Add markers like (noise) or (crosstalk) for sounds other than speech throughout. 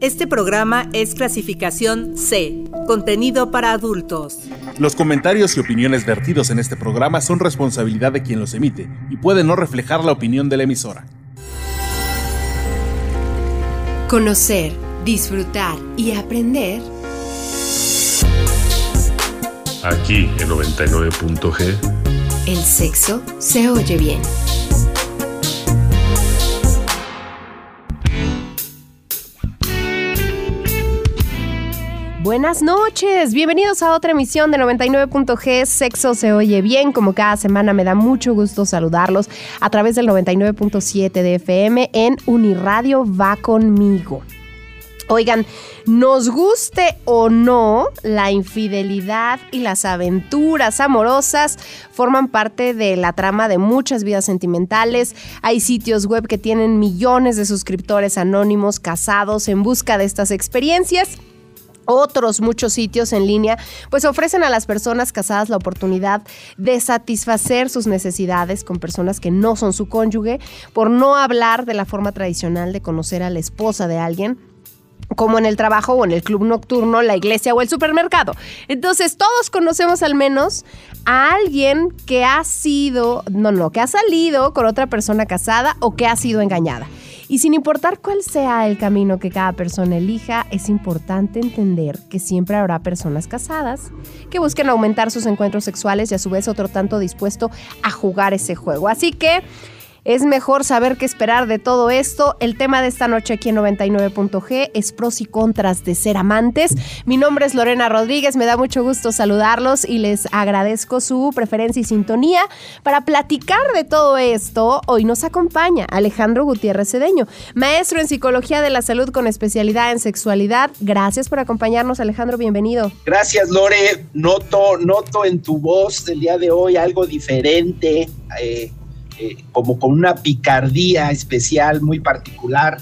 Este programa es clasificación C, contenido para adultos. Los comentarios y opiniones vertidos en este programa son responsabilidad de quien los emite y pueden no reflejar la opinión de la emisora. Conocer, disfrutar y aprender. Aquí en 99.g. El sexo se oye bien. Buenas noches, bienvenidos a otra emisión de 99.g Sexo se oye bien, como cada semana me da mucho gusto saludarlos a través del 99.7 de FM en Uniradio va conmigo. Oigan, nos guste o no, la infidelidad y las aventuras amorosas forman parte de la trama de muchas vidas sentimentales. Hay sitios web que tienen millones de suscriptores anónimos casados en busca de estas experiencias otros muchos sitios en línea, pues ofrecen a las personas casadas la oportunidad de satisfacer sus necesidades con personas que no son su cónyuge, por no hablar de la forma tradicional de conocer a la esposa de alguien como en el trabajo o en el club nocturno, la iglesia o el supermercado. Entonces, todos conocemos al menos a alguien que ha sido, no, no, que ha salido con otra persona casada o que ha sido engañada. Y sin importar cuál sea el camino que cada persona elija, es importante entender que siempre habrá personas casadas que busquen aumentar sus encuentros sexuales y a su vez otro tanto dispuesto a jugar ese juego. Así que es mejor saber qué esperar de todo esto. El tema de esta noche aquí en 99.g es pros y contras de ser amantes. Mi nombre es Lorena Rodríguez, me da mucho gusto saludarlos y les agradezco su preferencia y sintonía. Para platicar de todo esto, hoy nos acompaña Alejandro Gutiérrez Cedeño, maestro en psicología de la salud con especialidad en sexualidad. Gracias por acompañarnos, Alejandro, bienvenido. Gracias, Lore. Noto, noto en tu voz el día de hoy algo diferente. Eh, eh, como con una picardía especial muy particular,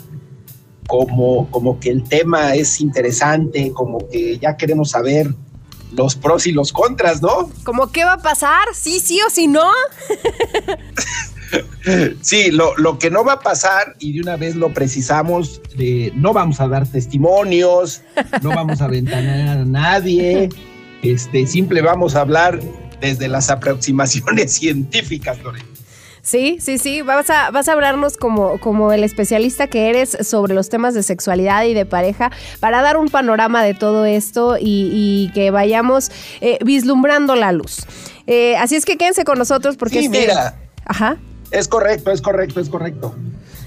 como, como que el tema es interesante, como que ya queremos saber los pros y los contras, ¿no? ¿Cómo qué va a pasar? ¿Sí, sí o sí no? (laughs) sí, lo, lo, que no va a pasar, y de una vez lo precisamos, no vamos a dar testimonios, no vamos a ventanar a nadie, este, simple vamos a hablar desde las aproximaciones (laughs) científicas, Lorena. Sí, sí, sí. Vas a, vas a hablarnos como, como el especialista que eres sobre los temas de sexualidad y de pareja para dar un panorama de todo esto y, que vayamos eh, vislumbrando la luz. Eh, así es que quédense con nosotros porque... Sí, mira. Ajá. Es correcto, es correcto, es correcto.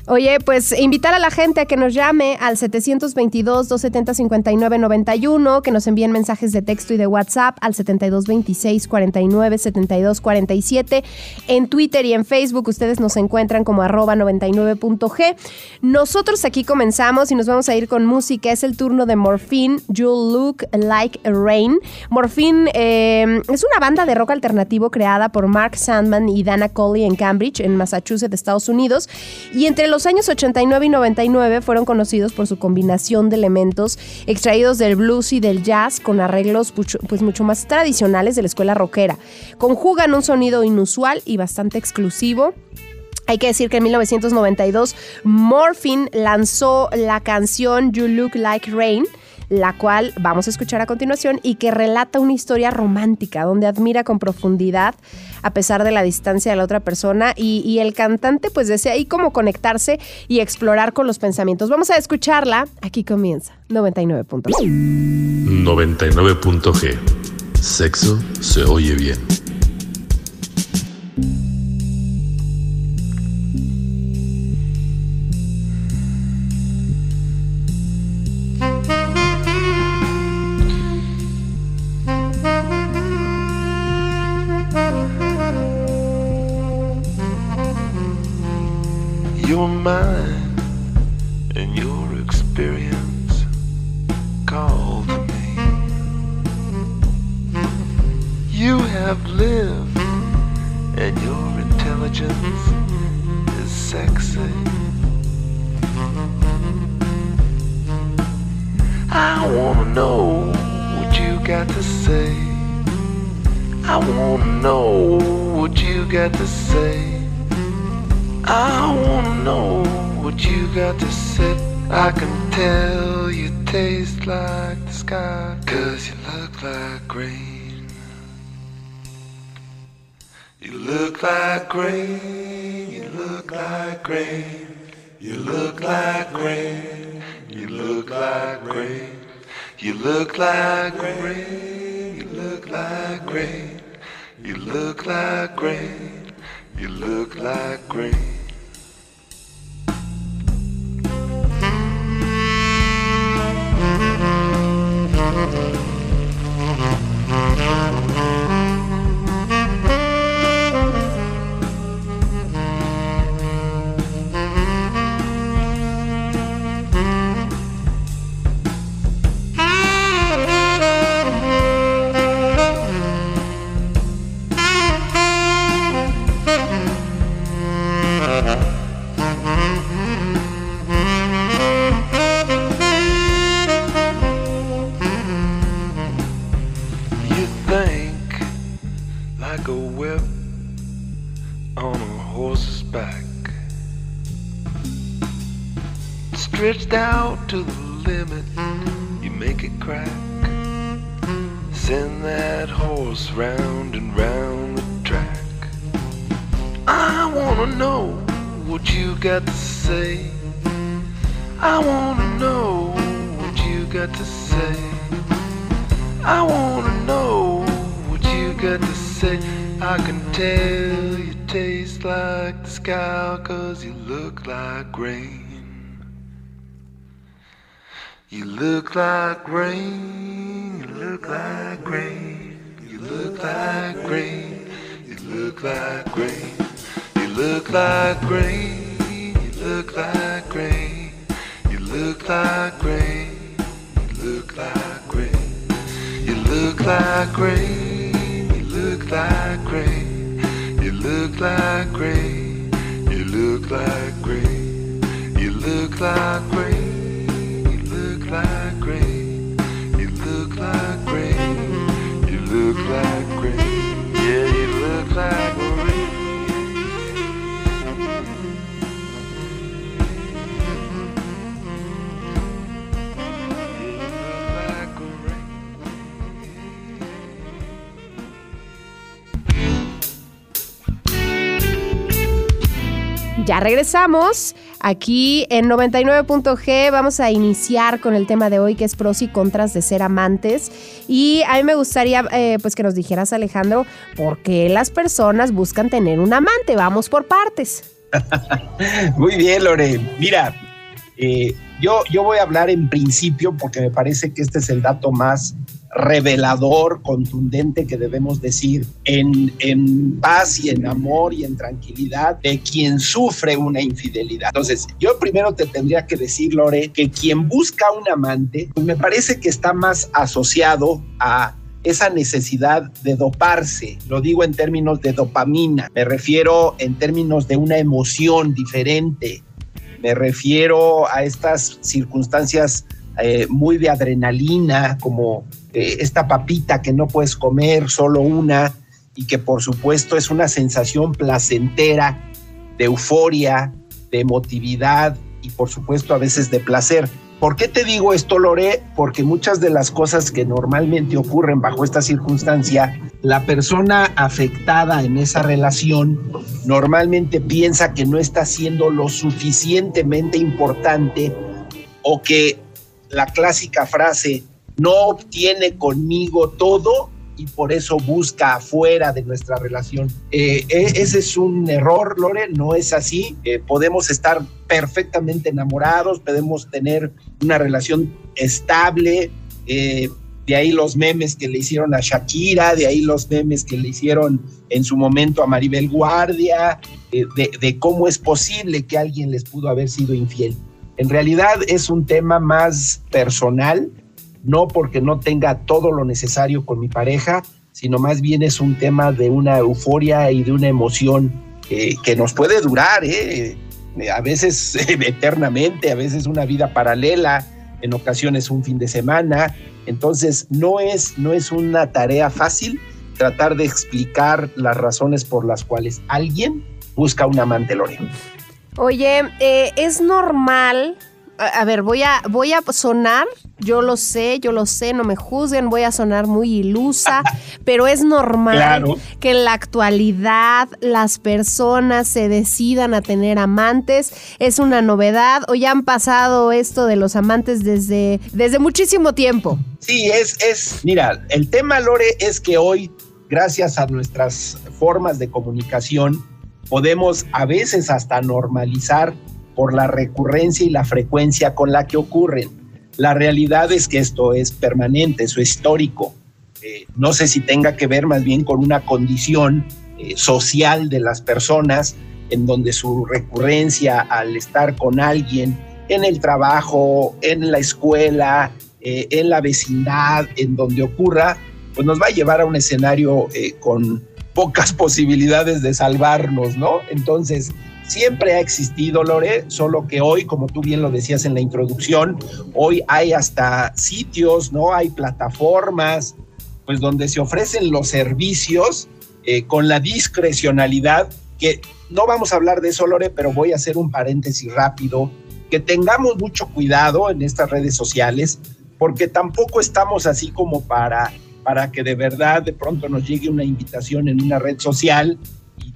Oye, pues invitar a la gente a que nos llame al 722-270-5991, que nos envíen mensajes de texto y de WhatsApp al 7226-49-7247. En Twitter y en Facebook ustedes nos encuentran como arroba 99.g. Nosotros aquí comenzamos y nos vamos a ir con música. Es el turno de Morphine, You'll Look Like Rain. Morphine eh, es una banda de rock alternativo creada por Mark Sandman y Dana Colley en Cambridge, en Massachusetts, Estados Unidos. Y entre los años 89 y 99 fueron conocidos por su combinación de elementos extraídos del blues y del jazz con arreglos mucho, pues mucho más tradicionales de la escuela rockera. Conjugan un sonido inusual y bastante exclusivo. Hay que decir que en 1992 Morphine lanzó la canción You Look Like Rain, la cual vamos a escuchar a continuación y que relata una historia romántica donde admira con profundidad a pesar de la distancia de la otra persona y, el cantante pues desea ahí como conectarse y explorar con los pensamientos. Vamos a escucharla. Aquí comienza 99.g. 99.g. Sexo se oye bien. Like rain. You look like rain. You look like rain. You look like rain. You look like rain. You look like rain. You look like rain. Out to the limit. You make it crack. Send that horse round and round the track. I wanna know what you got to say. I wanna know what you got to say. I wanna know what you got to say. I can tell you taste like the sky, cause you look like rain. You look like rain, you look like rain, you look like rain, you look like rain, you look like rain, you look like rain, you look like rain, you look like rain. You look like rain, you look like rain, you look like rain, you look like rain, you look like rain, Ya regresamos. Aquí en 99.g vamos a iniciar con el tema de hoy que es pros y contras de ser amantes. Y a mí me gustaría eh, pues que nos dijeras Alejandro por qué las personas buscan tener un amante. Vamos por partes. (laughs) Muy bien, Lore. Mira, eh, yo, yo voy a hablar en principio porque me parece que este es el dato más revelador, contundente que debemos decir en, en paz y en amor y en tranquilidad de quien sufre una infidelidad. Entonces, yo primero te tendría que decir, Lore, que quien busca un amante, pues me parece que está más asociado a esa necesidad de doparse. Lo digo en términos de dopamina, me refiero en términos de una emoción diferente, me refiero a estas circunstancias eh, muy de adrenalina, como eh, esta papita que no puedes comer, solo una, y que por supuesto es una sensación placentera, de euforia, de emotividad y por supuesto a veces de placer. ¿Por qué te digo esto, Lore? Porque muchas de las cosas que normalmente ocurren bajo esta circunstancia, la persona afectada en esa relación normalmente piensa que no está siendo lo suficientemente importante o que la clásica frase no obtiene conmigo todo y por eso busca afuera de nuestra relación. Eh, eh, ese es un error, Lore, no es así. Eh, podemos estar perfectamente enamorados, podemos tener una relación estable. eh, de ahí los memes que le hicieron a Shakira, de ahí los memes que le hicieron en su momento a Maribel Guardia, eh, de, de cómo es posible que alguien les pudo haber sido infiel. En realidad es un tema más personal, no porque no tenga todo lo necesario con mi pareja, sino más bien es un tema de una euforia y de una emoción eh, que nos puede durar, ¿eh? a veces (laughs) eternamente, a veces una vida paralela, en ocasiones un fin de semana. Entonces no es, no es una tarea fácil tratar de explicar las razones por las cuales alguien busca un amante, Lore. Oye, eh, es normal, a ver, voy a, voy a sonar, yo lo sé, yo lo sé, no me juzguen, voy a sonar muy ilusa, (laughs) pero es normal Claro. que en la actualidad las personas se decidan a tener amantes. Es una novedad o ya han pasado esto de los amantes desde, desde muchísimo tiempo. Sí, es, es, mira, el tema, Lore, es que hoy, gracias a nuestras formas de comunicación, podemos a veces hasta normalizar por la recurrencia y la frecuencia con la que ocurren. La realidad es que esto es permanente, eso es histórico. Eh, no sé si tenga que ver más bien con una condición eh, social de las personas en donde su recurrencia al estar con alguien en el trabajo, en la escuela, eh, en la vecindad, en donde ocurra, pues nos va a llevar a un escenario con pocas (laughs) posibilidades de salvarnos, ¿no? Entonces, siempre ha existido, Lore, solo que hoy, como tú bien lo decías en la introducción, hoy hay hasta sitios, ¿no? Hay plataformas, pues donde se ofrecen los servicios eh, con la discrecionalidad, que no vamos a hablar de eso, Lore, pero voy a hacer un paréntesis rápido, que tengamos mucho cuidado en estas redes sociales, porque tampoco estamos así como para, para que de verdad de pronto nos llegue una invitación en una red social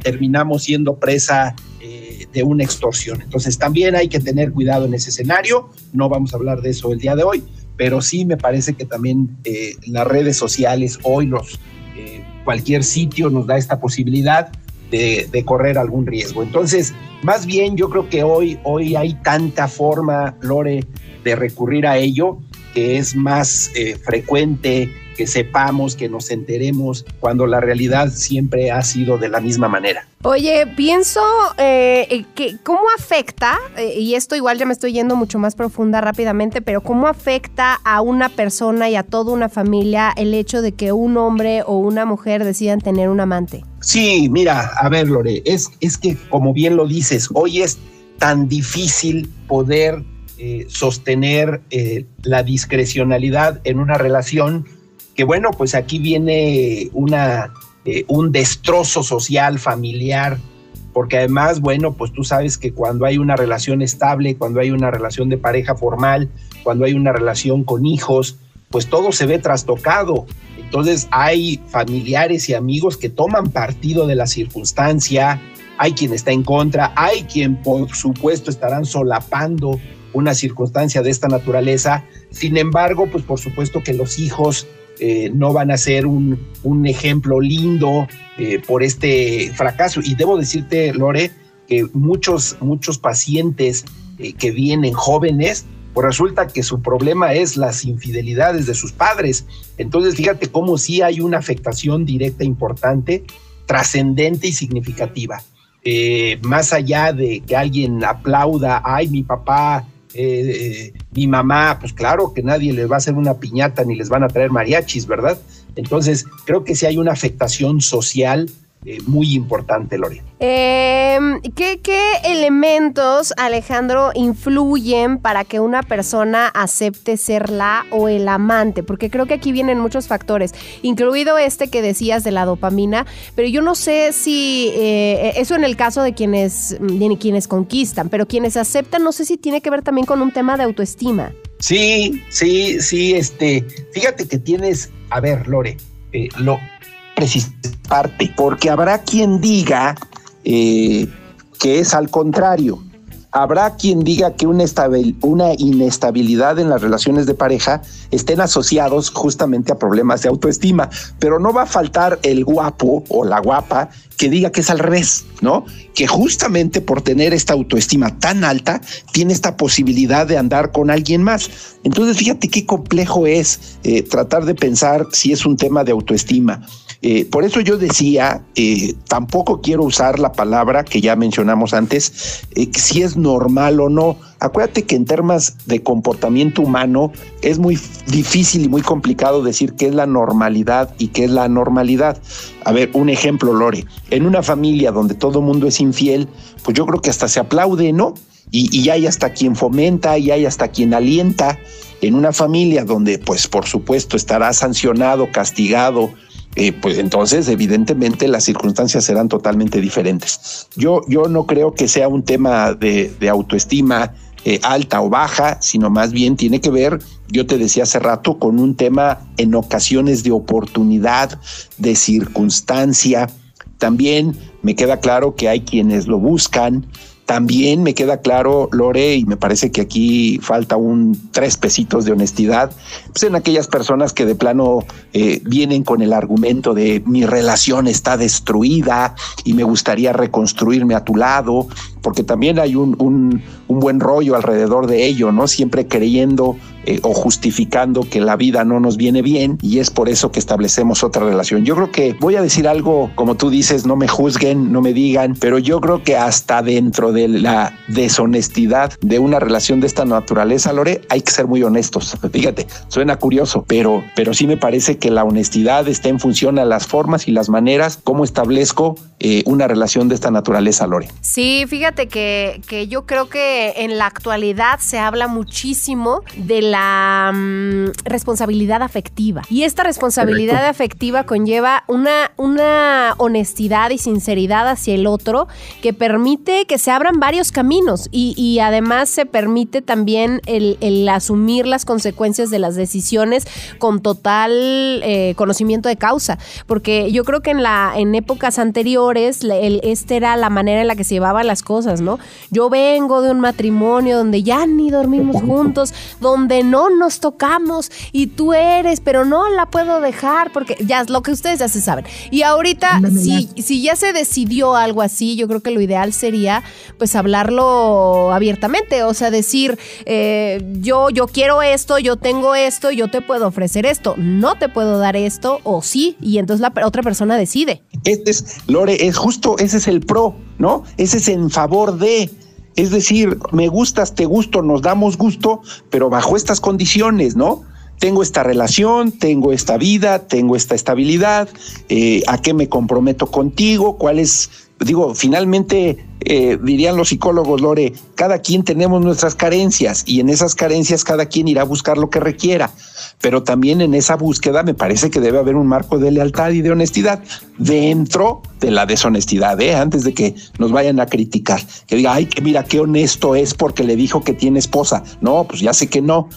terminamos siendo presa eh, de una extorsión. Entonces también hay que tener cuidado en ese escenario, no vamos a hablar de eso el día de hoy, pero sí me parece que también eh, las redes sociales hoy los, eh, cualquier sitio nos da esta posibilidad de, de, correr algún riesgo. Entonces, más bien yo creo que hoy, hoy hay tanta forma, Lore, de recurrir a ello, que es más eh, frecuente que sepamos, que nos enteremos, cuando la realidad siempre ha sido de la misma manera. Oye, pienso eh, que cómo afecta, eh, y esto igual ya me estoy yendo mucho más profunda rápidamente, pero cómo afecta a una persona y a toda una familia el hecho de que un hombre o una mujer decidan tener un amante. Sí, mira, a ver, Lore, es, es que como bien lo dices, hoy es tan difícil poder eh, sostener eh, la discrecionalidad en una relación que bueno, pues aquí viene una, eh, un destrozo social, familiar, porque además, bueno, pues tú sabes que cuando hay una relación estable, cuando hay una relación de pareja formal, cuando hay una relación con hijos, pues todo se ve trastocado. Entonces hay familiares y amigos que toman partido de la circunstancia, hay quien está en contra, hay quien por supuesto estarán solapando una circunstancia de esta naturaleza. Sin embargo, pues por supuesto que los hijos eh, no van a ser un, un ejemplo lindo eh, por este fracaso. Y debo decirte, Lore, que muchos, muchos pacientes eh, que vienen jóvenes, pues resulta que su problema es las infidelidades de sus padres. Entonces, fíjate cómo sí hay una afectación directa importante, trascendente y significativa. Más allá de que alguien aplauda, ay, mi papá eh, mi mamá, pues claro que nadie les va a hacer una piñata ni les van a traer mariachis, ¿verdad? Entonces, creo que sí hay una afectación social eh, muy importante, Lore. Eh, ¿qué, ¿Qué elementos, Alejandro, influyen para que una persona acepte ser la o el amante? Porque creo que aquí vienen muchos factores, incluido este que decías de la dopamina, pero yo no sé si eh, eso en el caso de quienes, de quienes conquistan, pero quienes aceptan, no sé si tiene que ver también con un tema de autoestima. Sí, sí, sí, este, fíjate que tienes, a ver, Lore, eh, lo parte, porque habrá quien diga eh, que es al contrario. Habrá quien diga que una, estabil, una, inestabilidad en las relaciones de pareja estén asociados justamente a problemas de autoestima, pero no va a faltar el guapo o la guapa que diga que es al revés, ¿no? Que justamente por tener esta autoestima tan alta, tiene esta posibilidad de andar con alguien más. Entonces, fíjate qué complejo es eh, tratar de pensar si es un tema de autoestima. Eh, por eso yo decía, eh, tampoco quiero usar la palabra que ya mencionamos antes, eh, si es normal o no. Acuérdate que en temas de comportamiento humano es muy difícil y muy complicado decir qué es la normalidad y qué es la anormalidad. A ver, un ejemplo, Lore. En una familia donde todo el mundo es infiel, pues yo creo que hasta se aplaude, ¿no? Y, y hay hasta quien fomenta y hay hasta quien alienta. En una familia donde, pues por supuesto, estará sancionado, castigado, eh, pues entonces evidentemente las circunstancias serán totalmente diferentes. Yo, yo no creo que sea un tema de, autoestima eh, alta o baja, sino más bien tiene que ver, yo te decía hace rato, con un tema en ocasiones de oportunidad, de circunstancia. También me queda claro que hay quienes lo buscan, también me queda claro, Lore, y me parece que aquí falta un tres pesitos de honestidad, pues en aquellas personas que de plano eh, vienen con el argumento de mi relación está destruida y me gustaría reconstruirme a tu lado, porque también hay un, un, un buen rollo alrededor de ello, ¿no? Siempre creyendo eh, o justificando que la vida no nos viene bien y es por eso que establecemos otra relación. Yo creo que voy a decir algo, como tú dices, no me juzguen, no me digan, pero yo creo que hasta dentro de la deshonestidad de una relación de esta naturaleza, Lore, hay que ser muy honestos. Fíjate, suena curioso, pero, pero sí me parece que la honestidad está en función a las formas y las maneras como establezco eh, una relación de esta naturaleza, Lore. Sí, fíjate que, que yo creo que en la actualidad se habla muchísimo de la mm, responsabilidad afectiva. Y esta responsabilidad afectiva conlleva una, una honestidad y sinceridad hacia el otro que permite que se abran varios caminos y, y además se permite también el, el asumir las consecuencias de las decisiones con total eh, conocimiento de causa. Porque yo creo que en, la, en épocas anteriores la- el, esta era la manera en la que se llevaban las cosas, ¿no? Yo vengo de un matrimonio donde ya ni dormimos juntos, donde no nos tocamos y tú eres, pero no la puedo dejar porque ya es lo que ustedes ya se saben. Y ahorita, si, si ya se decidió algo así, yo creo que lo ideal sería pues hablarlo abiertamente, o sea, decir, eh, yo, yo quiero esto, yo tengo esto, yo te puedo ofrecer esto, no te puedo dar esto o sí, y entonces la otra persona decide. Este es, Lore, es justo, ese es el pro, ¿no? Ese es en favor de. Es decir, me gustas, te gusto, nos damos gusto, pero bajo estas condiciones, ¿no? Tengo esta relación, tengo esta vida, tengo esta estabilidad, eh, ¿a qué me comprometo contigo? ¿Cuál es, digo, finalmente, eh, dirían los psicólogos, Lore, cada quien tenemos nuestras carencias y en esas carencias cada quien irá a buscar lo que requiera, pero también en esa búsqueda me parece que debe haber un marco de lealtad y de honestidad dentro de la deshonestidad, ¿eh? antes de que nos vayan a criticar, que diga, ay, que mira qué honesto es porque le dijo que tiene esposa. No, pues ya sé que no.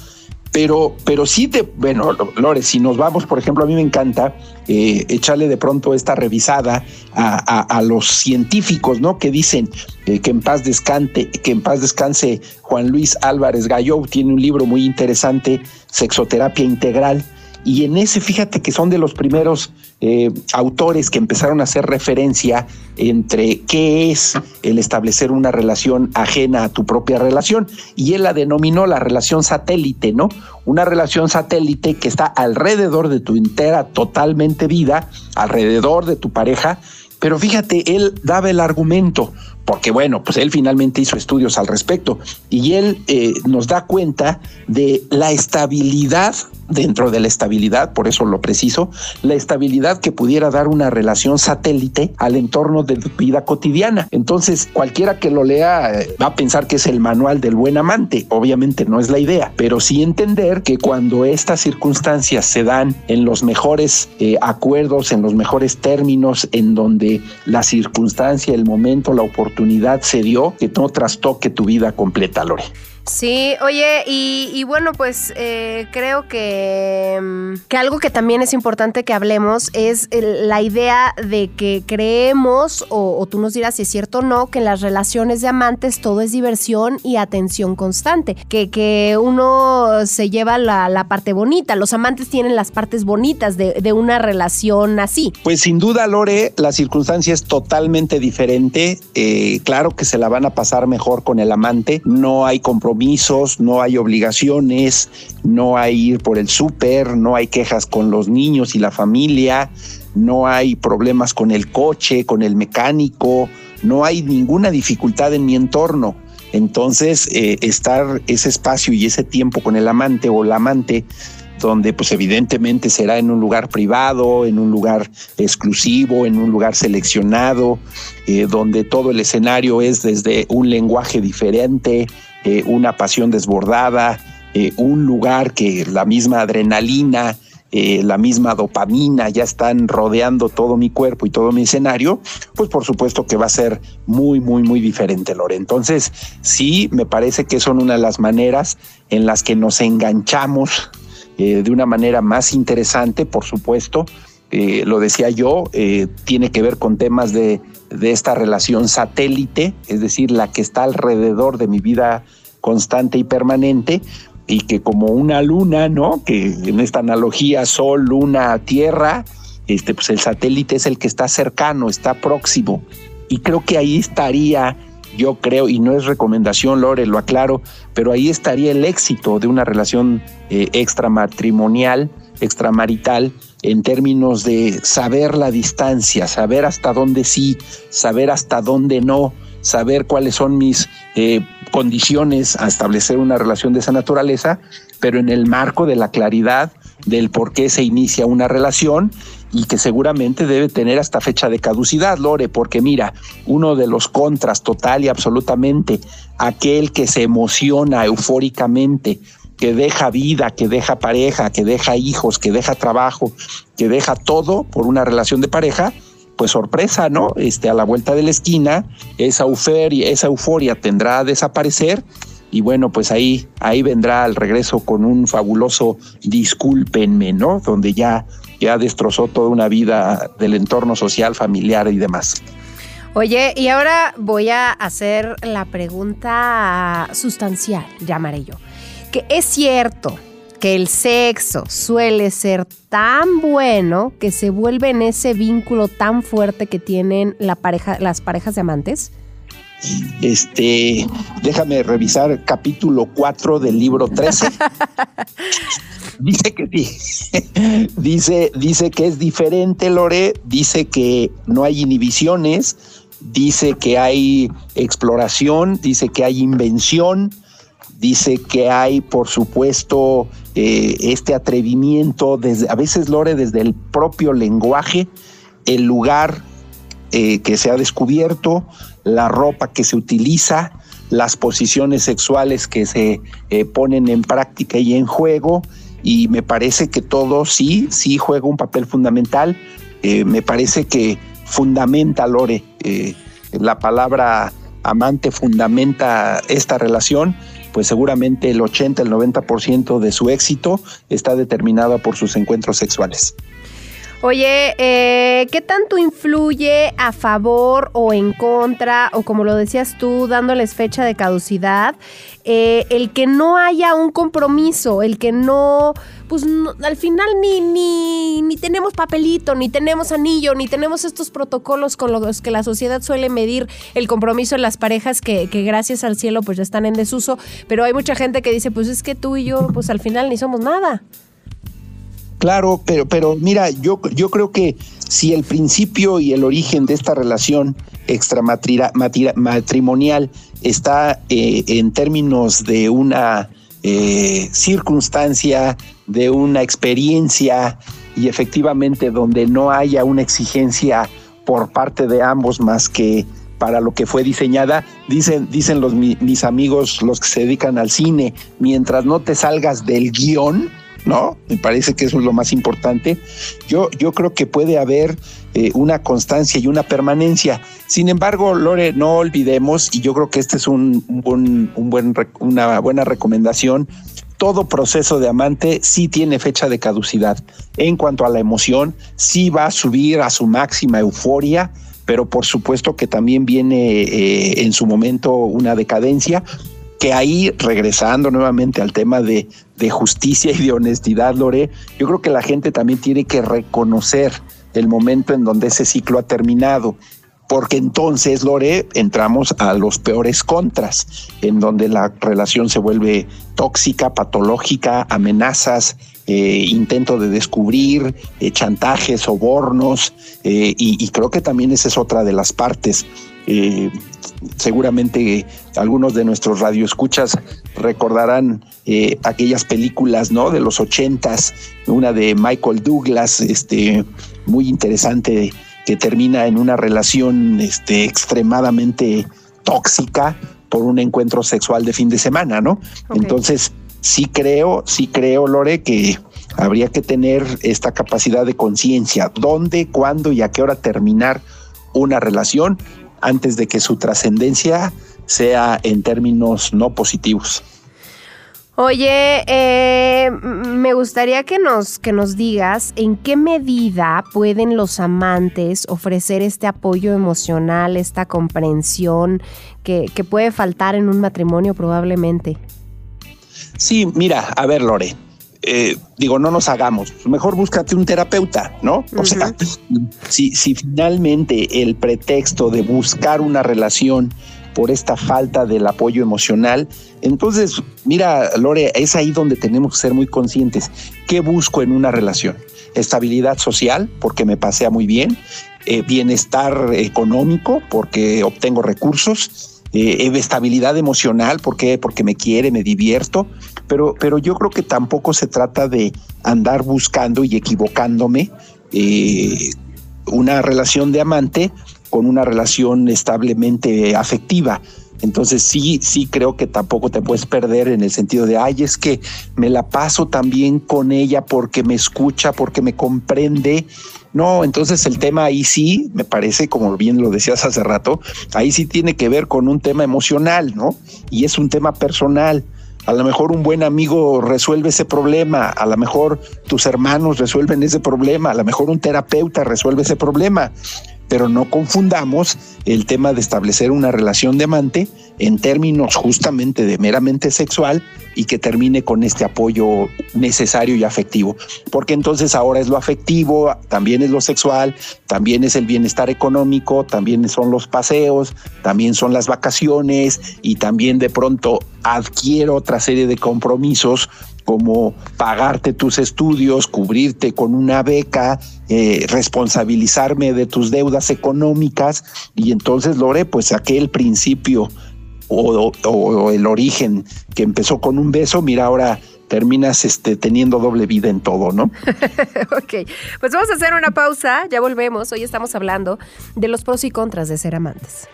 Pero, pero sí te, bueno, Lore, si nos vamos, por ejemplo, a mí me encanta eh, echarle de pronto esta revisada a los científicos, ¿no? Que dicen eh, que en paz descante, que en paz descanse Juan Luis Álvarez Gallo, tiene un libro muy interesante, Sexoterapia Integral, y en ese, fíjate que son de los primeros eh, autores que empezaron a hacer referencia entre qué es el establecer una relación ajena a tu propia relación. Y él la denominó la relación satélite, ¿no? Una relación satélite que está alrededor de tu entera, totalmente vida, alrededor de tu pareja. Pero fíjate, él daba el argumento, porque bueno, pues él finalmente hizo estudios al respecto y él eh, nos da cuenta de la estabilidad dentro de la estabilidad, por eso lo preciso, la estabilidad que pudiera dar una relación satélite al entorno de vida cotidiana. Entonces, cualquiera que lo lea eh, va a pensar que es el manual del buen amante. Obviamente no es la idea, pero sí entender que cuando estas circunstancias se dan en los mejores eh, acuerdos, en los mejores términos, en donde la circunstancia, el momento, la oportunidad se dio, que no trastoque tu vida completa, Lore. Sí, oye, y, bueno, pues eh, creo que, mm, que algo que también es importante que hablemos es la idea de que creemos, o, tú nos dirás si es cierto o no, que en las relaciones de amantes todo es diversión y atención constante, que, que uno se lleva la, la parte bonita, los amantes tienen las partes bonitas de, de una relación así. Pues sin duda, Lore, la circunstancia es totalmente diferente. Eh, claro que se la van a pasar mejor con el amante. No hay no hay obligaciones, no hay ir por el súper, no hay quejas con los niños y la familia, no hay problemas con el coche, con el mecánico, no hay ninguna dificultad en mi entorno. Entonces, eh, estar ese espacio y ese tiempo con el amante o la amante donde pues evidentemente será en un lugar privado, en un lugar exclusivo, en un lugar seleccionado, eh, donde todo el escenario es desde un lenguaje diferente, eh, una pasión desbordada, eh, un lugar que la misma adrenalina eh, la misma dopamina ya están rodeando todo mi cuerpo y todo mi escenario, pues por supuesto que va a ser muy, muy, muy diferente, Lore. Entonces, sí, me parece que son una de las maneras en las que nos enganchamos de una manera más interesante, por supuesto. Lo decía yo, tiene que ver con temas de, de esta relación satélite, es decir, la que está alrededor de mi vida constante y permanente, y que como una luna, ¿no? Que en esta analogía sol, luna, tierra, este, pues el satélite es el que está cercano, está próximo. Y creo que ahí estaría, yo creo, y no es recomendación, Lore, lo aclaro, pero ahí estaría el éxito de una relación eh, extramatrimonial, extramarital, en términos de saber la distancia, saber hasta dónde sí, saber hasta dónde no, saber cuáles son mis eh, condiciones a establecer una relación de esa naturaleza, pero en el marco de la claridad del por qué se inicia una relación y que seguramente debe tener hasta fecha de caducidad, Lore, porque mira, uno de los contras total y absolutamente, aquel que se emociona eufóricamente, que deja vida, que deja pareja, que deja hijos, que deja trabajo, que deja todo por una relación de pareja, pues sorpresa, ¿no? Este, a la vuelta de la esquina, esa euforia, esa euforia tendrá a desaparecer y bueno, pues ahí, ahí vendrá al regreso con un fabuloso discúlpenme, ¿no? Donde ya, ya destrozó toda una vida del entorno social, familiar y demás. Oye, y ahora voy a hacer la pregunta sustancial, llamaré yo. Que es cierto que el sexo suele ser tan bueno que se vuelve en ese vínculo tan fuerte que tienen la pareja, las parejas de amantes? Este, déjame revisar capítulo 4 del libro 13. (laughs) dice que sí. (laughs) dice, dice que es diferente, Lore. Dice que no hay inhibiciones. Dice que hay exploración. Dice que hay invención dice que hay, por supuesto, eh, este atrevimiento, desde, a veces Lore, desde el propio lenguaje, el lugar eh, que se ha descubierto, la ropa que se utiliza, las posiciones sexuales que se eh, ponen en práctica y en juego, y me parece que todo sí, sí juega un papel fundamental. me parece que fundamenta, Lore, la palabra amante fundamenta esta relación pues seguramente el 80, el 90% de su éxito está determinado por sus encuentros sexuales. Oye, eh, ¿qué tanto influye a favor o en contra, o como lo decías tú, dándoles fecha de caducidad, eh, el que no haya un compromiso, el que no, pues al final ni, ni, ni tenemos papelito, ni tenemos anillo, ni tenemos estos protocolos con los que la sociedad suele medir el compromiso en las parejas que, que gracias al cielo pues ya están en desuso, pero hay mucha gente que dice, pues es que tú y yo pues al final ni somos nada. Claro, pero, pero mira, yo, yo creo que si el principio y el origen de esta relación extramatrimonial está eh, en términos de una eh, circunstancia, de una experiencia y efectivamente donde no haya una exigencia por parte de ambos más que para lo que fue diseñada, dicen, dicen los, mis amigos, los que se dedican al cine, mientras no te salgas del guion, ¿no? Me parece que eso es lo más importante. Yo, yo creo que puede haber eh, una constancia y una permanencia. Sin embargo, Lore, no olvidemos, y yo creo que este es un, un, buen, una buena recomendación, todo proceso de amante sí tiene fecha de caducidad. En cuanto a la emoción, sí va a subir a su máxima euforia, pero por supuesto que también viene eh, en su momento una decadencia que ahí, regresando nuevamente al tema de, de justicia y de honestidad, Lore, yo creo que la gente también tiene que reconocer el momento en donde ese ciclo ha terminado porque entonces, Lore, entramos a los peores contras, en donde la relación se vuelve tóxica, patológica, amenazas, eh, intento de descubrir, eh, chantajes, sobornos, eh, y, y, creo que también esa es otra de las partes. Seguramente algunos de nuestros radioescuchas recordarán aquellas películas, ¿no? De los ochentas, una de Michael Douglas, este, muy interesante que termina en una relación este, extremadamente tóxica por un encuentro sexual de fin de semana, ¿no? Entonces, sí creo, sí creo, Lore, que Habría que tener esta capacidad de conciencia, dónde, cuándo y a qué hora terminar una relación antes de que su trascendencia sea en términos no positivos. Oye, eh, me gustaría que nos, que nos digas en qué medida pueden los amantes ofrecer este apoyo emocional, esta comprensión que, que puede faltar en un matrimonio probablemente. Sí, mira, a ver, Lore, eh, digo, no nos hagamos, mejor búscate un terapeuta, ¿no? O sea, si, si finalmente el pretexto de buscar una relación por esta falta del apoyo emocional, entonces, mira, Lore, es ahí donde tenemos que ser muy conscientes. ¿Qué busco en una relación? Estabilidad social, porque me pasea muy bien, eh, bienestar económico, porque obtengo recursos, eh, estabilidad emocional, porque porque me quiere, me divierto, pero, pero yo creo que tampoco se trata de andar buscando y equivocándome eh, una relación de amante con una relación establemente afectiva. Entonces sí, sí creo que tampoco te puedes perder en el sentido de, ay, es que me la paso también con ella porque me escucha, porque me comprende. No, entonces el tema ahí sí, me parece, como bien lo decías hace rato, ahí sí tiene que ver con un tema emocional, ¿no? Y es un tema personal. A lo mejor un buen amigo resuelve ese problema, a lo mejor tus hermanos resuelven ese problema, a lo mejor un terapeuta resuelve ese problema pero no confundamos el tema de establecer una relación de amante en términos justamente de meramente sexual y que termine con este apoyo necesario y afectivo, porque entonces ahora es lo afectivo, también es lo sexual, también es el bienestar económico, también son los paseos, también son las vacaciones y también de pronto adquiero otra serie de compromisos como pagarte tus estudios, cubrirte con una beca, eh, responsabilizarme de tus deudas económicas y entonces Lore, pues aquel principio o, el origen que empezó con un beso, mira ahora terminas este, teniendo doble vida en todo, ¿no? (laughs) ok, pues vamos a hacer una pausa, ya volvemos, hoy estamos hablando de los pros y contras de ser amantes.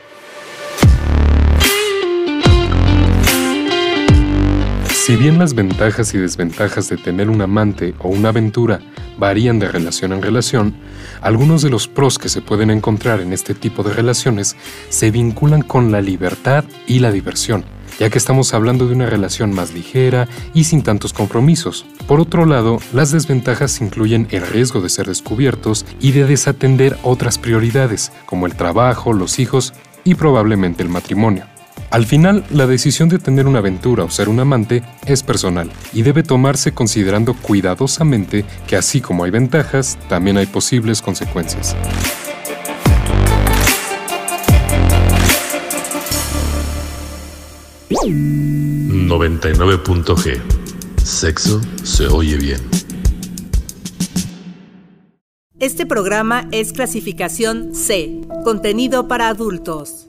Si bien las ventajas y desventajas de tener un amante o una aventura varían de relación en relación, algunos de los pros que se pueden encontrar en este tipo de relaciones se vinculan con la libertad y la diversión, ya que estamos hablando de una relación más ligera y sin tantos compromisos. Por otro lado, las desventajas incluyen el riesgo de ser descubiertos y de desatender otras prioridades, como el trabajo, los hijos y probablemente el matrimonio. Al final, la decisión de tener una aventura o ser un amante es personal y debe tomarse considerando cuidadosamente que así como hay ventajas, también hay posibles consecuencias. ...99.g... Sexo se oye bien. Este programa es clasificación C, contenido para adultos.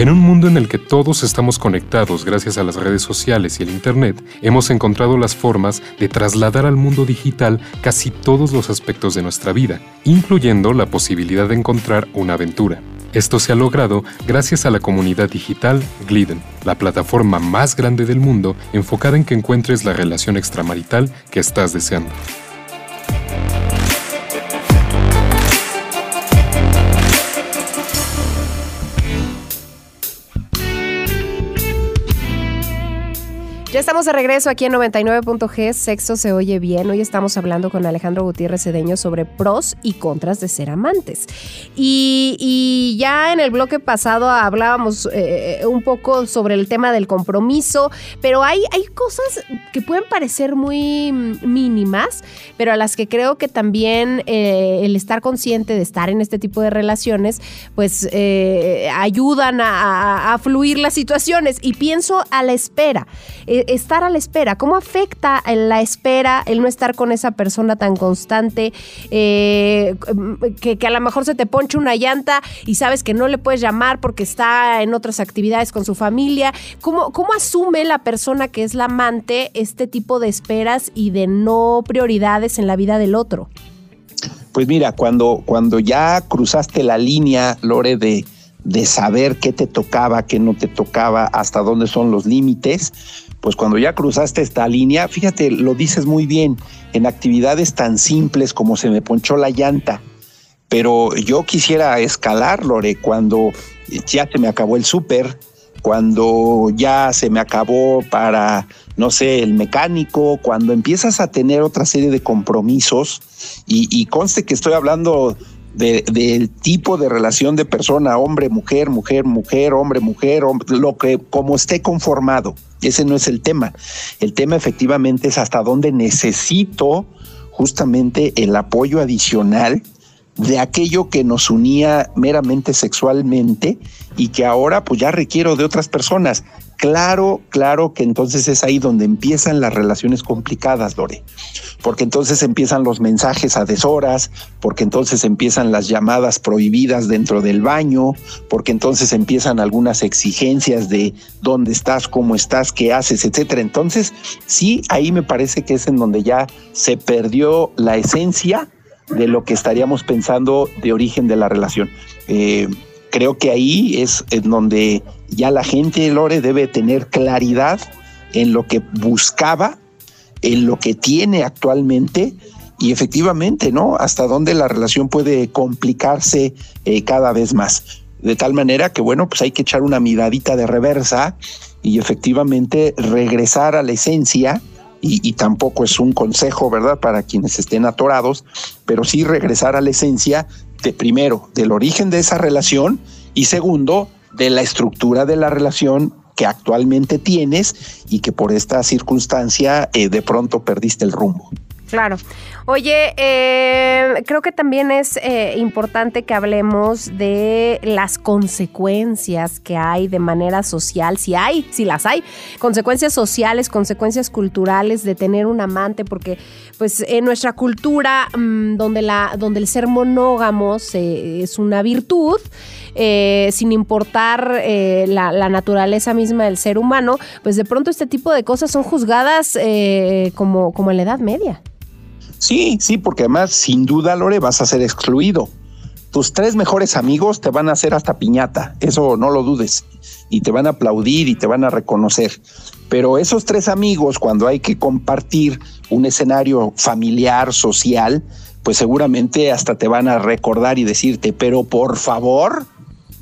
En un mundo en el que todos estamos conectados gracias a las redes sociales y el Internet, hemos encontrado las formas de trasladar al mundo digital casi todos los aspectos de nuestra vida, incluyendo la posibilidad de encontrar una aventura. Esto se ha logrado gracias a la comunidad digital Gliden, la plataforma más grande del mundo enfocada en que encuentres la relación extramarital que estás deseando. Ya estamos de regreso aquí en 99.g, Sexo se oye bien. Hoy estamos hablando con Alejandro Gutiérrez Cedeño sobre pros y contras de ser amantes. Y, ya en el bloque pasado hablábamos eh, un poco sobre el tema del compromiso, pero hay, hay cosas que pueden parecer muy mínimas, pero a las que creo que también eh, el estar consciente de estar en este tipo de relaciones, pues eh, ayudan a, fluir las situaciones. Y pienso a la espera estar a la espera, ¿cómo afecta la espera el no estar con esa persona tan constante, eh, que, a lo mejor se te ponche una llanta y sabes que no le puedes llamar porque está en otras actividades con su familia? ¿Cómo, cómo asume la persona que es la amante este tipo de esperas y de no prioridades en la vida del otro? Pues mira, cuando, cuando ya cruzaste la línea, Lore, de, de saber qué te tocaba, qué no te tocaba, hasta dónde son los límites, pues cuando ya cruzaste esta línea, fíjate, lo dices muy bien, en actividades tan simples como se me ponchó la llanta, pero yo quisiera escalar, Lore, cuando ya se me acabó el súper, cuando ya se me acabó para, no sé, el mecánico, cuando empiezas a tener otra serie de compromisos, y, conste que estoy hablando de- del tipo de relación de persona, hombre, mujer, mujer, mujer, hombre, mujer, hombre, lo que como esté conformado. Ese no es el tema. El tema efectivamente es hasta dónde necesito justamente el apoyo adicional de aquello que nos unía meramente sexualmente y que ahora pues ya requiero de otras personas. Claro, claro que entonces es ahí donde empiezan las relaciones complicadas, Lore porque entonces empiezan los mensajes a deshoras, porque entonces empiezan las llamadas prohibidas dentro del baño, porque entonces empiezan algunas exigencias de dónde estás, cómo estás, qué haces, etcétera. Entonces, sí, ahí me parece que es en donde ya se perdió la esencia de lo que estaríamos pensando de origen de la relación. Eh, creo que ahí es en donde ya la gente, Lore, debe tener claridad en lo que buscaba en lo que tiene actualmente y efectivamente, ¿no? Hasta dónde la relación puede complicarse eh, cada vez más. De tal manera que, bueno, pues hay que echar una miradita de reversa y efectivamente regresar a la esencia. Y, y tampoco es un consejo, ¿verdad? Para quienes estén atorados, pero sí regresar a la esencia de primero, del origen de esa relación y segundo, de la estructura de la relación que actualmente tienes y que por esta circunstancia eh, de pronto perdiste el rumbo. Claro. Oye, eh, creo que también es eh, importante que hablemos de las consecuencias que hay de manera social, si hay, si las hay, consecuencias sociales, consecuencias culturales de tener un amante, porque pues en nuestra cultura mmm, donde, la, donde el ser monógamo se, es una virtud, eh, sin importar eh, la, la, naturaleza misma del ser humano, pues de pronto este tipo de cosas son juzgadas eh, como, como en la Edad Media. Sí, sí, porque además, sin duda, Lore, vas a ser excluido. Tus tres mejores amigos te van a hacer hasta piñata, eso no lo dudes, y te van a aplaudir y te van a reconocer. Pero esos tres amigos, cuando hay que compartir un escenario familiar, social, pues seguramente hasta te van a recordar y decirte, pero por favor,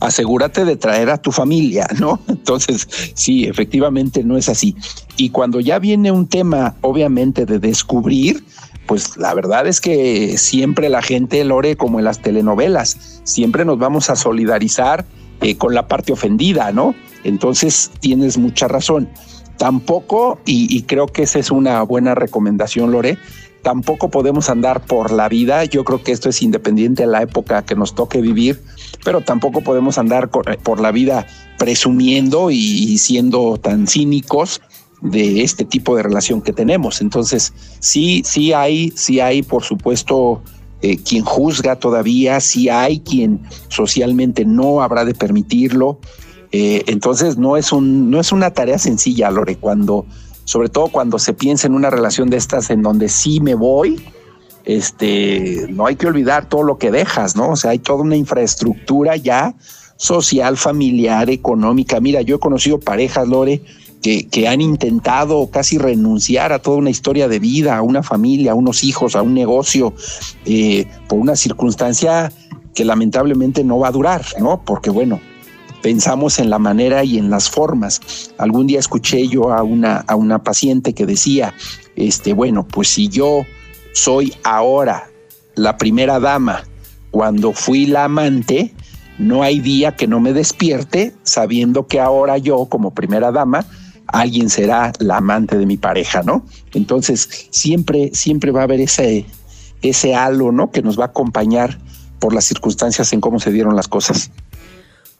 asegúrate de traer a tu familia, (laughs) ¿no? Entonces, sí, efectivamente no es así. Y cuando ya viene un tema, obviamente, de descubrir, pues la verdad es que siempre la gente, Lore, como en las telenovelas, siempre nos vamos a solidarizar eh, con la parte ofendida, ¿no? Entonces, tienes mucha razón. Tampoco, y, y creo que esa es una buena recomendación, Lore, tampoco podemos andar por la vida. Yo creo que esto es independiente de la época que nos toque vivir, pero tampoco podemos andar por la vida presumiendo y siendo tan cínicos de este tipo de relación que tenemos. Entonces, sí, sí hay, sí hay, por supuesto, eh, quien juzga todavía, sí hay quien socialmente no habrá de permitirlo. Eh, entonces, no es un, no es una tarea sencilla, Lore, cuando sobre todo cuando se piensa en una relación de estas en donde sí me voy, este, no hay que olvidar todo lo que dejas, ¿no? O sea, hay toda una infraestructura ya social, familiar, económica. Mira, yo he conocido parejas, Lore, que, han intentado casi renunciar a toda una historia de vida, a una familia, a unos hijos, a un negocio, eh, por una circunstancia que lamentablemente no va a durar, ¿no? Porque bueno, pensamos en la manera y en las formas. Algún día escuché yo a una, a una paciente que decía, este, bueno, pues si yo soy ahora la primera dama cuando fui la amante, no hay día que no me despierte sabiendo que ahora yo como primera dama alguien será la amante de mi pareja, ¿no? Entonces, siempre siempre va a haber ese ese halo, ¿no? que nos va a acompañar por las circunstancias en cómo se dieron las cosas.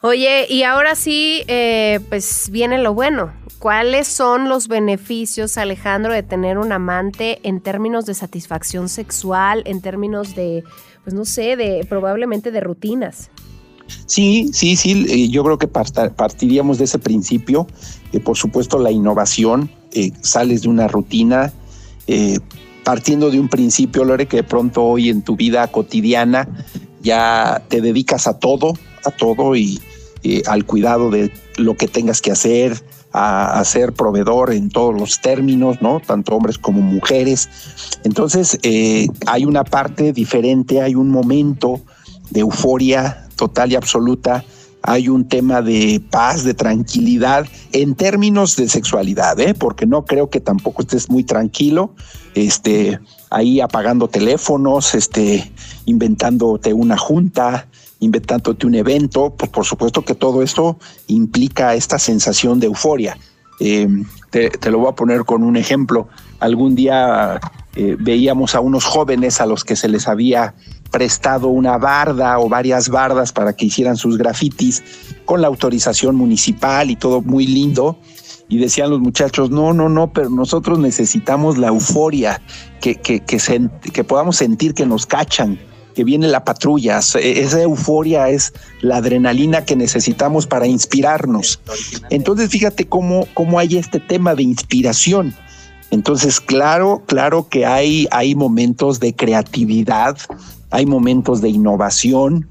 Oye, y ahora sí, eh, pues viene lo bueno. ¿Cuáles son los beneficios, Alejandro, de tener un amante en términos de satisfacción sexual, en términos de, pues no sé, de probablemente de rutinas? Sí, sí, sí, yo creo que partiríamos de ese principio. Eh, por supuesto, la innovación, eh, sales de una rutina, eh, partiendo de un principio, Lore, que de pronto hoy en tu vida cotidiana ya te dedicas a todo, a todo y eh, al cuidado de lo que tengas que hacer, a, ser proveedor en todos los términos, ¿no? Tanto hombres como mujeres. Entonces, eh, hay una parte diferente, hay un momento de euforia total y absoluta, hay un tema de paz, de tranquilidad en términos de sexualidad, ¿eh? porque no creo que tampoco estés muy tranquilo, este, ahí apagando teléfonos, este, inventándote una junta, inventándote un evento, pues por supuesto que todo esto implica esta sensación de euforia. Eh, te, lo voy a poner con un ejemplo. Algún día eh, veíamos a unos jóvenes a los que se les había prestado una barda o varias bardas para que hicieran sus grafitis con la autorización municipal y todo muy lindo. Y decían los muchachos, no, no, no, pero nosotros necesitamos la euforia, que, que, que, que podamos sentir que nos cachan, que viene la patrulla. Esa euforia es la adrenalina que necesitamos para inspirarnos. Entonces, fíjate cómo, cómo hay este tema de inspiración. Entonces, claro, claro que hay, hay momentos de creatividad, hay momentos de innovación,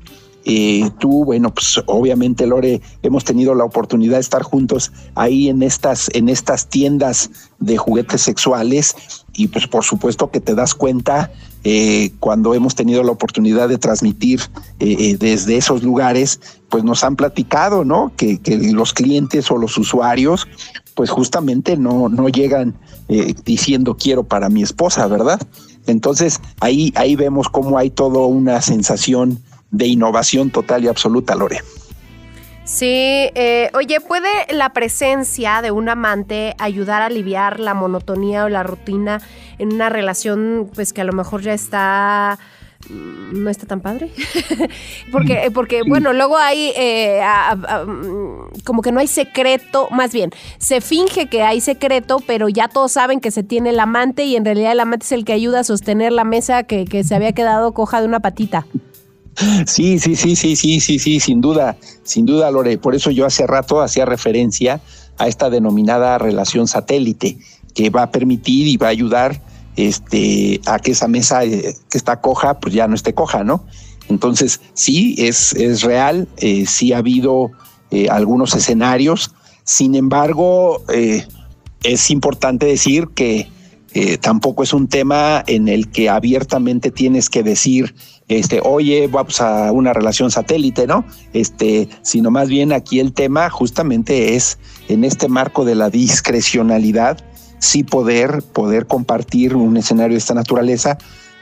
eh, tú, bueno, pues obviamente, Lore, hemos tenido la oportunidad de estar juntos ahí en estas, en estas tiendas de juguetes sexuales y pues por supuesto que te das cuenta eh, cuando hemos tenido la oportunidad de transmitir eh, desde esos lugares, pues nos han platicado, ¿no? Que, que, los clientes o los usuarios, pues justamente no, no llegan diciendo quiero para mi esposa, ¿verdad? Entonces ahí, ahí vemos cómo hay toda una sensación de innovación total y absoluta, Lore. Sí, eh, oye, ¿puede la presencia de un amante ayudar a aliviar la monotonía o la rutina en una relación pues que a lo mejor ya está no está tan padre. (laughs) Porque porque bueno luego hay eh, mm, como que no hay secreto más bien se finge que hay secreto pero ya todos saben que se tiene el amante y en realidad el amante es el que ayuda a sostener la mesa que, que se había quedado coja de una patita. Sí, sí, sí, sí, sí, sí, sí, sin duda, sin duda, Lore. Por eso yo hace rato hacía referencia a esta denominada relación satélite, que va a permitir y va a ayudar este, a que esa mesa eh, que está coja, pues ya no esté coja, ¿no? Entonces, sí, es, es real, eh, sí ha habido eh, algunos escenarios, sin embargo, es importante decir que tampoco es un tema en el que abiertamente tienes que decir este, oye, vamos a una relación satélite, ¿no? Este, sino más bien aquí el tema justamente es en este marco de la discrecionalidad, sí poder, poder compartir un escenario de esta naturaleza.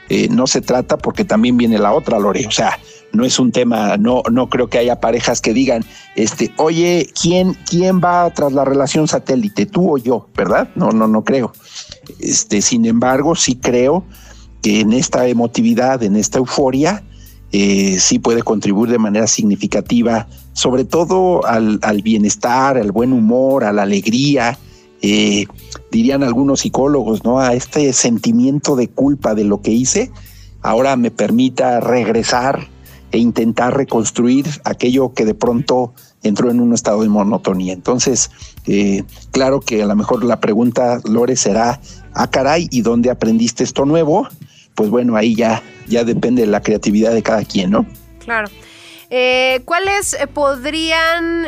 Eh, no se trata porque también viene la otra, Lore. O sea, no es un tema, no, no creo que haya parejas que digan, este, oye, ¿quién, quién va tras la relación satélite, tú o yo, verdad? No, no, no creo. Este, sin embargo, sí creo que en esta emotividad, en esta euforia, eh, sí puede contribuir de manera significativa, sobre todo al, bienestar, al buen humor, a la alegría, eh, dirían algunos psicólogos, ¿no? A este sentimiento de culpa de lo que hice, ahora me permita regresar e intentar reconstruir aquello que de pronto entró en un estado de monotonía. Entonces, eh, claro que a lo mejor la pregunta, Lore, será, ah, caray, ¿y dónde aprendiste esto nuevo? Pues bueno, ahí ya, ya depende de la creatividad de cada quien, ¿no? Claro. Eh, ¿Cuáles eh, podrían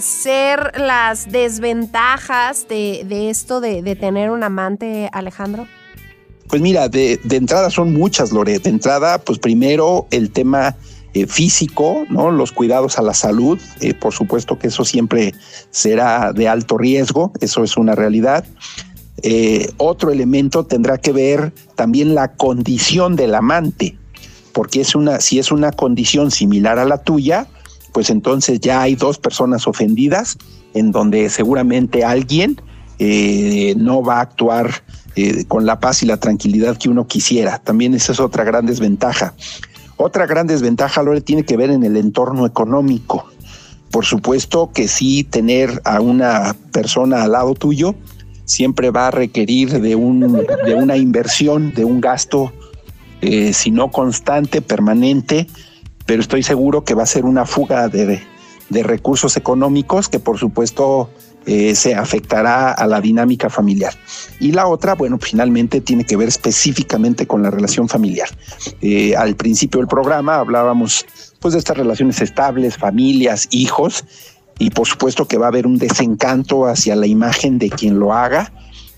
ser las desventajas de, esto de, tener un amante, Alejandro? Pues mira, de, entrada son muchas, Lore. De entrada, pues primero el tema eh, físico, ¿no? Los cuidados a la salud, eh, por supuesto que eso siempre será de alto riesgo, eso es una realidad. Eh, otro elemento tendrá que ver también la condición del amante, porque es una, si es una condición similar a la tuya, pues entonces ya hay dos personas ofendidas, en donde seguramente alguien no va a actuar con la paz y la tranquilidad que uno quisiera. También esa es otra gran desventaja. Otra gran desventaja, Lore, tiene que ver en el entorno económico. Por supuesto que sí, tener a una persona al lado tuyo siempre va a requerir de, un, de una inversión, de un gasto, eh, si no constante, permanente, pero estoy seguro que va a ser una fuga de, de recursos económicos que por supuesto eh, se afectará a la dinámica familiar. Y la otra, bueno, finalmente tiene que ver específicamente con la relación familiar. Eh, al principio del programa hablábamos pues de estas relaciones estables, familias, hijos, y por supuesto que va a haber un desencanto hacia la imagen de quien lo haga,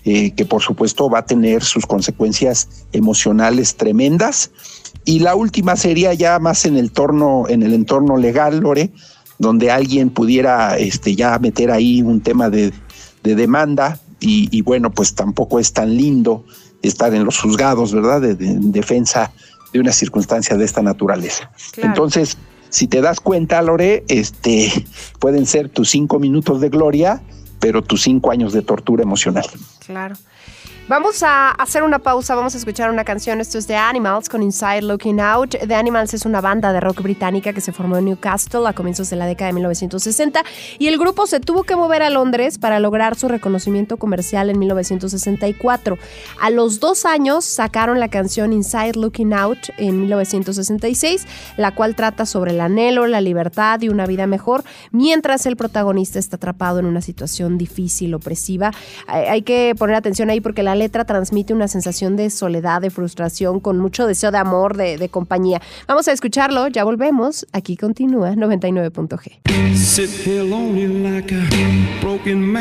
eh, que por supuesto va a tener sus consecuencias emocionales tremendas. Y la última sería ya más en el, torno, en el entorno legal, Lore, donde alguien pudiera este, ya meter ahí un tema de, demanda y, bueno, pues tampoco es tan lindo estar en los juzgados, ¿verdad? De, en defensa de una circunstancia de esta naturaleza. Entonces, si te das cuenta, Lore, este, pueden ser tus cinco minutos de gloria, pero tus cinco años de tortura emocional. Claro. Vamos a hacer una pausa, vamos a escuchar una canción. Esto es The Animals con Inside Looking Out. The Animals es una banda de rock británica que se formó en Newcastle a comienzos de la década de 1960 y el grupo se tuvo que mover a Londres para lograr su reconocimiento comercial en 1964. A los dos años sacaron la canción Inside Looking Out en 1966, la cual trata sobre el anhelo, la libertad y una vida mejor, mientras el protagonista está atrapado en una situación difícil, opresiva. Hay que poner atención ahí porque la letra transmite una sensación de soledad, de frustración, con mucho deseo de amor, de, de compañía. Vamos a escucharlo, ya volvemos. Aquí continúa 99.g. Sit here lonely like a broken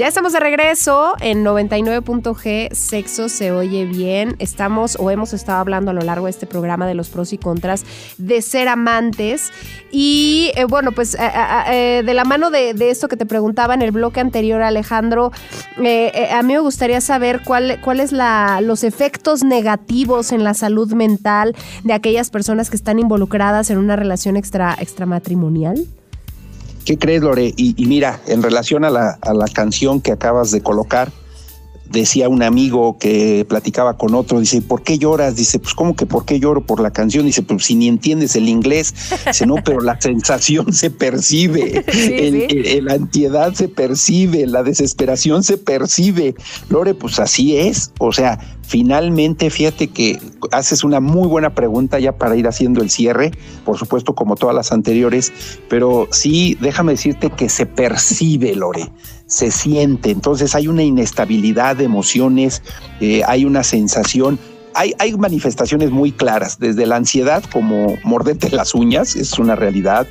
Ya estamos de regreso en 99.g, sexo se oye bien. Estamos o hemos estado hablando a lo largo de este programa de los pros y contras de ser amantes. Y eh, bueno, pues eh, eh, de la mano de, esto que te preguntaba en el bloque anterior, Alejandro, a mí me gustaría saber cuál, cuáles la, los efectos negativos en la salud mental de aquellas personas que están involucradas en una relación extra, extramatrimonial. ¿Qué crees, Lore? Y, mira, en relación a la, canción que acabas de colocar, decía un amigo que platicaba con otro, dice, ¿por qué lloras? Dice, pues ¿cómo que por qué lloro por la canción? Dice, pues si ni entiendes el inglés. Dice, no, pero la sensación se percibe, (laughs) la ansiedad se percibe, la desesperación se percibe. Lore, pues así es. O sea, finalmente, fíjate que haces una muy buena pregunta ya para ir haciendo el cierre, por supuesto como todas las anteriores, pero sí, déjame decirte que se percibe, Lore se siente. Entonces hay una inestabilidad de emociones, eh, hay una sensación. Hay, hay, manifestaciones muy claras, desde la ansiedad como morderte las uñas, es una realidad,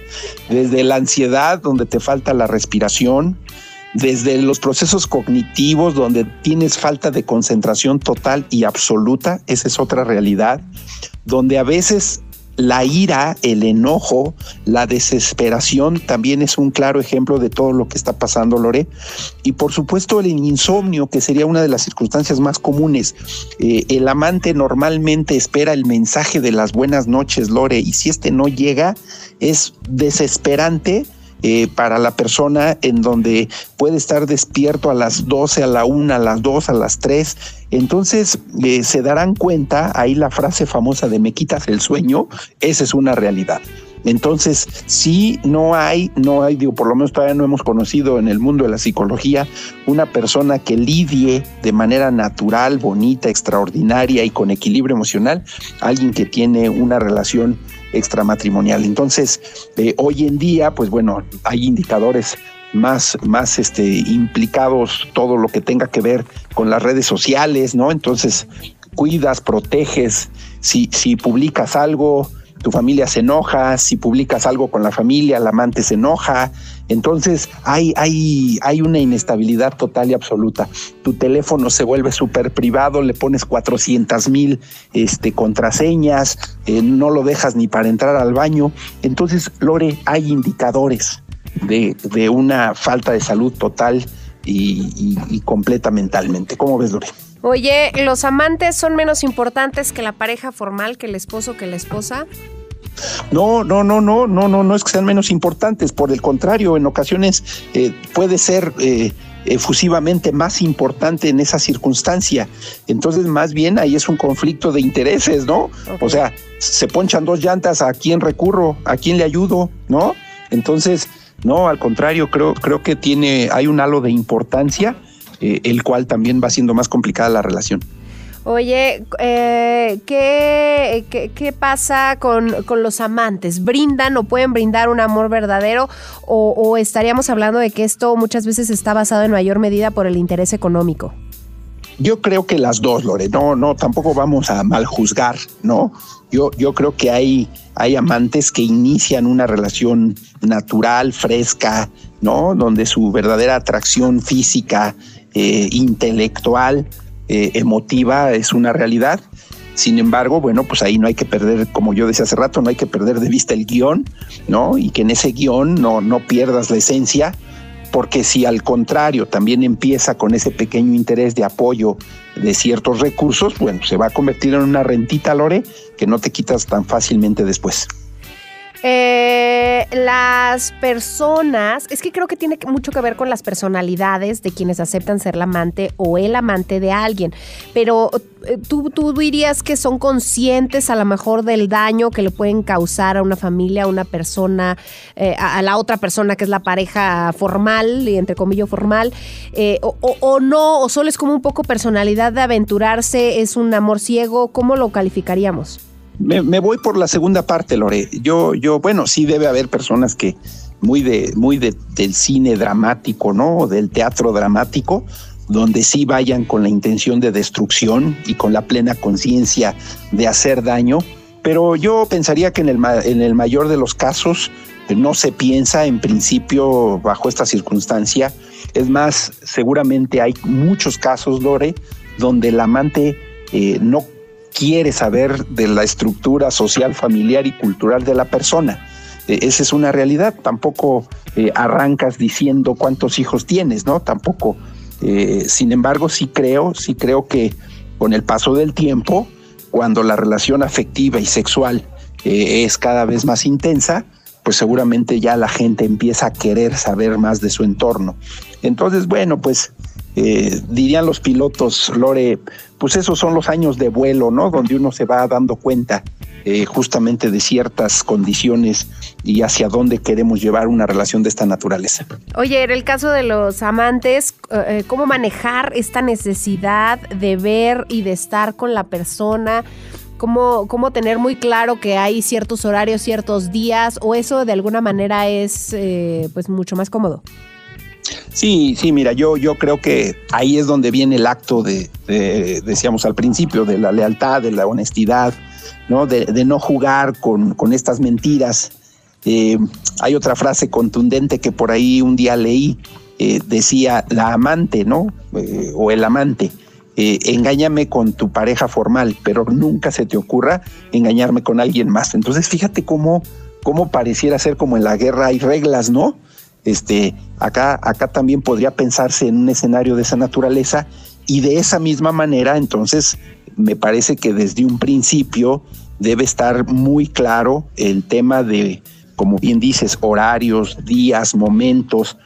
desde la ansiedad donde te falta la respiración, desde los procesos cognitivos donde tienes falta de concentración total y absoluta, esa es otra realidad, donde a veces la ira, el enojo, la desesperación también es un claro ejemplo de todo lo que está pasando, Lore. Y por supuesto el insomnio, que sería una de las circunstancias más comunes. Eh, el amante normalmente espera el mensaje de las buenas noches, Lore, y si este no llega, es desesperante eh, para la persona en donde puede estar despierto a las 12, a la 1, a las 2, a las 3. Entonces eh, se darán cuenta, ahí la frase famosa de me quitas el sueño, esa es una realidad. Entonces, si no hay, no hay, digo, por lo menos todavía no hemos conocido en el mundo de la psicología una persona que lidie de manera natural, bonita, extraordinaria y con equilibrio emocional, alguien que tiene una relación extramatrimonial. Entonces, eh, hoy en día, pues bueno, hay indicadores más, más este, implicados, todo lo que tenga que ver con las redes sociales, ¿no? Entonces, cuidas, proteges, si, si publicas algo, tu familia se enoja, si publicas algo con la familia, la amante se enoja. Entonces hay, hay, hay una inestabilidad total y absoluta. Tu teléfono se vuelve súper privado, le pones 400 mil este, contraseñas, eh, no lo dejas ni para entrar al baño. Entonces, Lore, hay indicadores de, de una falta de salud total y, y completa mentalmente. ¿Cómo ves, Lore? Oye, ¿los amantes son menos importantes que la pareja formal, que el esposo, que la esposa? No, no, no, no, no, no, no es que sean menos importantes. Por el contrario, en ocasiones eh, puede ser eh, efusivamente más importante en esa circunstancia. Entonces, más bien ahí es un conflicto de intereses, ¿no? O sea, se ponchan dos llantas, ¿a quién recurro? ¿A quién le ayudo? ¿No? Entonces, no, al contrario, creo, creo que tiene, hay un halo de importancia eh, el cual también va siendo más complicada la relación. Oye, eh, ¿qué, qué, pasa con, los amantes? ¿Brindan o pueden brindar un amor verdadero? O, estaríamos hablando de que esto muchas veces está basado en mayor medida por el interés económico? Yo creo que las dos, Lore. No, no, tampoco vamos a mal juzgar, ¿no? Yo, yo creo que hay, hay amantes que inician una relación natural, fresca, ¿no? Donde su verdadera atracción física eh, intelectual, eh, emotiva, es una realidad. Sin embargo, bueno, pues ahí no hay que perder, como yo decía hace rato, no hay que perder de vista el guion, ¿no? Y que en ese guion no, no pierdas la esencia, porque si al contrario también empieza con ese pequeño interés de apoyo de ciertos recursos, bueno, se va a convertir en una rentita, Lore, que no te quitas tan fácilmente después. Eh, las personas, es que creo que tiene mucho que ver con las personalidades de quienes aceptan ser la amante o el amante de alguien, pero eh, ¿tú, tú dirías que son conscientes a lo mejor del daño que le pueden causar a una familia, a una persona, eh, a, la otra persona que es la pareja formal, y entre comillas formal, o, o no, o solo es como un poco personalidad de aventurarse, es un amor ciego, ¿cómo lo calificaríamos? Me, voy por la segunda parte, Lore. Yo, yo, bueno, sí debe haber personas que muy de, muy de, del cine dramático, ¿no? Del teatro dramático, donde sí vayan con la intención de destrucción y con la plena conciencia de hacer daño. Pero yo pensaría que en el, en el mayor de los casos no se piensa en principio bajo esta circunstancia Es más, seguramente hay muchos casos, Lore, donde el amante eh, no quiere saber de la estructura social, familiar y cultural de la persona. Eh, esa es una realidad. Tampoco eh, arrancas diciendo cuántos hijos tienes, ¿no? Tampoco. sin embargo, sí creo, sí creo que con el paso del tiempo, cuando la relación afectiva y sexual es cada vez más intensa, pues seguramente ya la gente empieza a querer saber más de su entorno. Entonces, bueno, pues eh, dirían los pilotos, Lore, pues esos son los años de vuelo, ¿no? Donde uno se va dando cuenta eh, justamente de ciertas condiciones y hacia dónde queremos llevar una relación de esta naturaleza. Oye, en el caso de los amantes, eh, ¿cómo manejar esta necesidad de ver y de estar con la persona? cómo, cómo tener muy claro que hay ciertos horarios, ciertos días, o eso de alguna manera es eh, pues mucho más cómodo. Sí, sí, mira, yo, yo creo que ahí es donde viene el acto de, decíamos al principio, de la lealtad, de la honestidad, ¿no? De, no jugar con, con estas mentiras. Eh, hay otra frase contundente que por ahí un día leí, eh, decía la amante, ¿no? o el amante eh, engáñame con tu pareja formal, pero nunca se te ocurra engañarme con alguien más. Entonces, fíjate cómo, cómo pareciera ser como en la guerra hay reglas, ¿no? Este, acá, acá también podría pensarse en un escenario de esa naturaleza y de esa misma manera, entonces, me parece que desde un principio debe estar muy claro el tema de, como bien dices, horarios, días, momentos,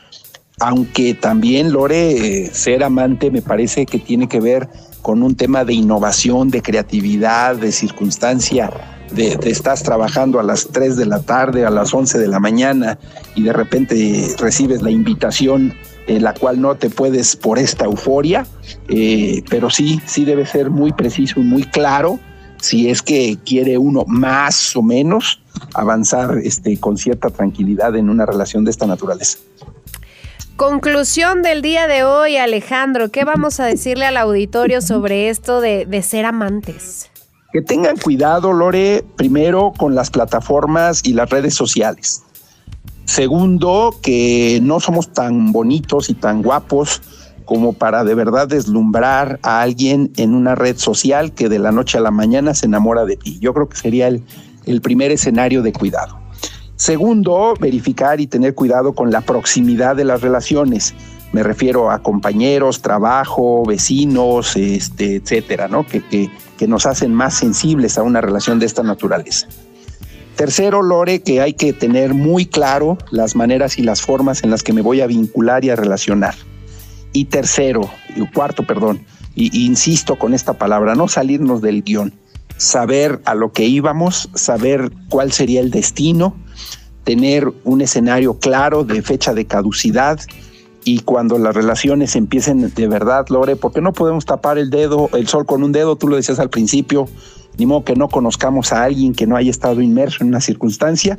aunque también Lore, eh, ser amante me parece que tiene que ver con un tema de innovación, de creatividad, de circunstancia, de, estás trabajando a las 3 de la tarde, a las 11 de la mañana y de repente recibes la invitación en la cual no te puedes por esta euforia, eh, pero sí, sí debe ser muy preciso y muy claro si es que quiere uno más o menos avanzar este, con cierta tranquilidad en una relación de esta naturaleza. Conclusión del día de hoy, Alejandro. ¿Qué vamos a decirle al auditorio sobre esto de, ser amantes? Que tengan cuidado, Lore, primero con las plataformas y las redes sociales. Segundo, que no somos tan bonitos y tan guapos como para de verdad deslumbrar a alguien en una red social que de la noche a la mañana se enamora de ti. Yo creo que sería el, el primer escenario de cuidado. Segundo, verificar y tener cuidado con la proximidad de las relaciones. Me refiero a compañeros, trabajo, vecinos, este, etcétera, ¿no? Que, que, que nos hacen más sensibles a una relación de esta naturaleza. Tercero, Lore, que hay que tener muy claro las maneras y las formas en las que me voy a vincular y a relacionar. Y tercero, y cuarto, perdón, y, insisto con esta palabra, no salirnos del guion, saber a lo que íbamos, saber cuál sería el destino, tener un escenario claro de fecha de caducidad y cuando las relaciones empiecen de verdad, Lore, porque no podemos tapar el dedo, el sol con un dedo, tú lo decías al principio, ni modo que no conozcamos a alguien que no haya estado inmerso en una circunstancia.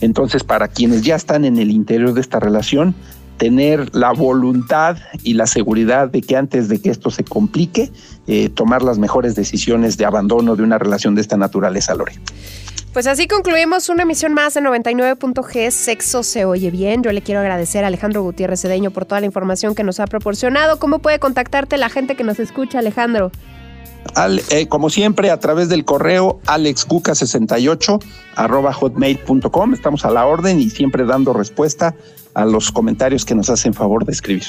Entonces, para quienes ya están en el interior de esta relación, tener la voluntad y la seguridad de que antes de que esto se complique, eh, tomar las mejores decisiones de abandono de una relación de esta naturaleza, Lore. Pues así concluimos una emisión más de 99.g Sexo se oye bien. Yo le quiero agradecer a Alejandro Gutiérrez Cedeño por toda la información que nos ha proporcionado. ¿Cómo puede contactarte la gente que nos escucha, Alejandro? Eh, como siempre, a través del correo alexcuca68 arroba hotmail.com. Estamos a la orden y siempre dando respuesta a los comentarios que nos hacen favor de escribir.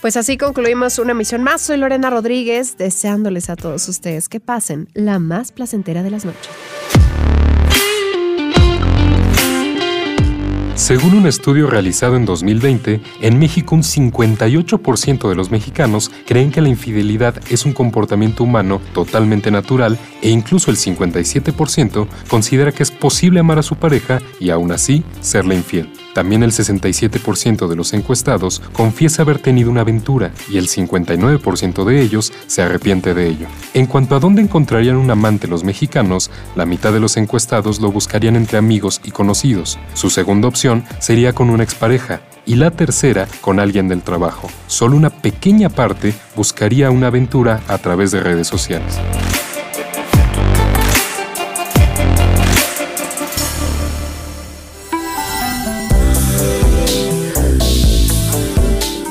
Pues así concluimos una emisión más. Soy Lorena Rodríguez, deseándoles a todos ustedes que pasen la más placentera de las noches. Según un estudio realizado en 2020, en México un 58% de los mexicanos creen que la infidelidad es un comportamiento humano totalmente natural e incluso el 57% considera que es posible amar a su pareja y aún así serle infiel. También el 67% de los encuestados confiesa haber tenido una aventura y el 59% de ellos se arrepiente de ello. En cuanto a dónde encontrarían un amante los mexicanos, la mitad de los encuestados lo buscarían entre amigos y conocidos. Su segunda opción sería con una expareja y la tercera con alguien del trabajo. Solo una pequeña parte buscaría una aventura a través de redes sociales.